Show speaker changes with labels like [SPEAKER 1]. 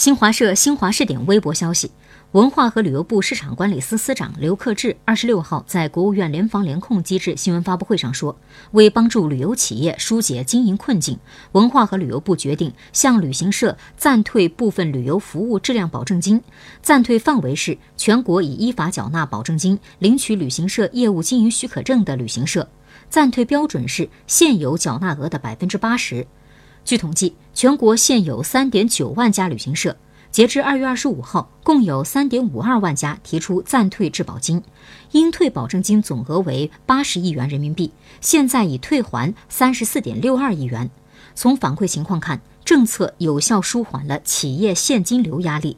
[SPEAKER 1] 新华社新华视点微博消息，文化和旅游部市场管理司司长刘克志二十六号在国务院联防联控机制新闻发布会上说，为帮助旅游企业疏解经营困境，文化和旅游部决定向旅行社暂退部分旅游服务质量保证金，暂退范围是全国已依法缴纳保证金、领取旅行社业务经营许可证的旅行社，暂退标准是现有缴纳额的百分之八十。据统计，全国现有三点九万家旅行社，截至二月二十五号，共有三点五二万家提出暂退质保金，应退保证金总额为八十亿元人民币，现在已退还三十四点六二亿元。从反馈情况看，政策有效舒缓了企业现金流压力。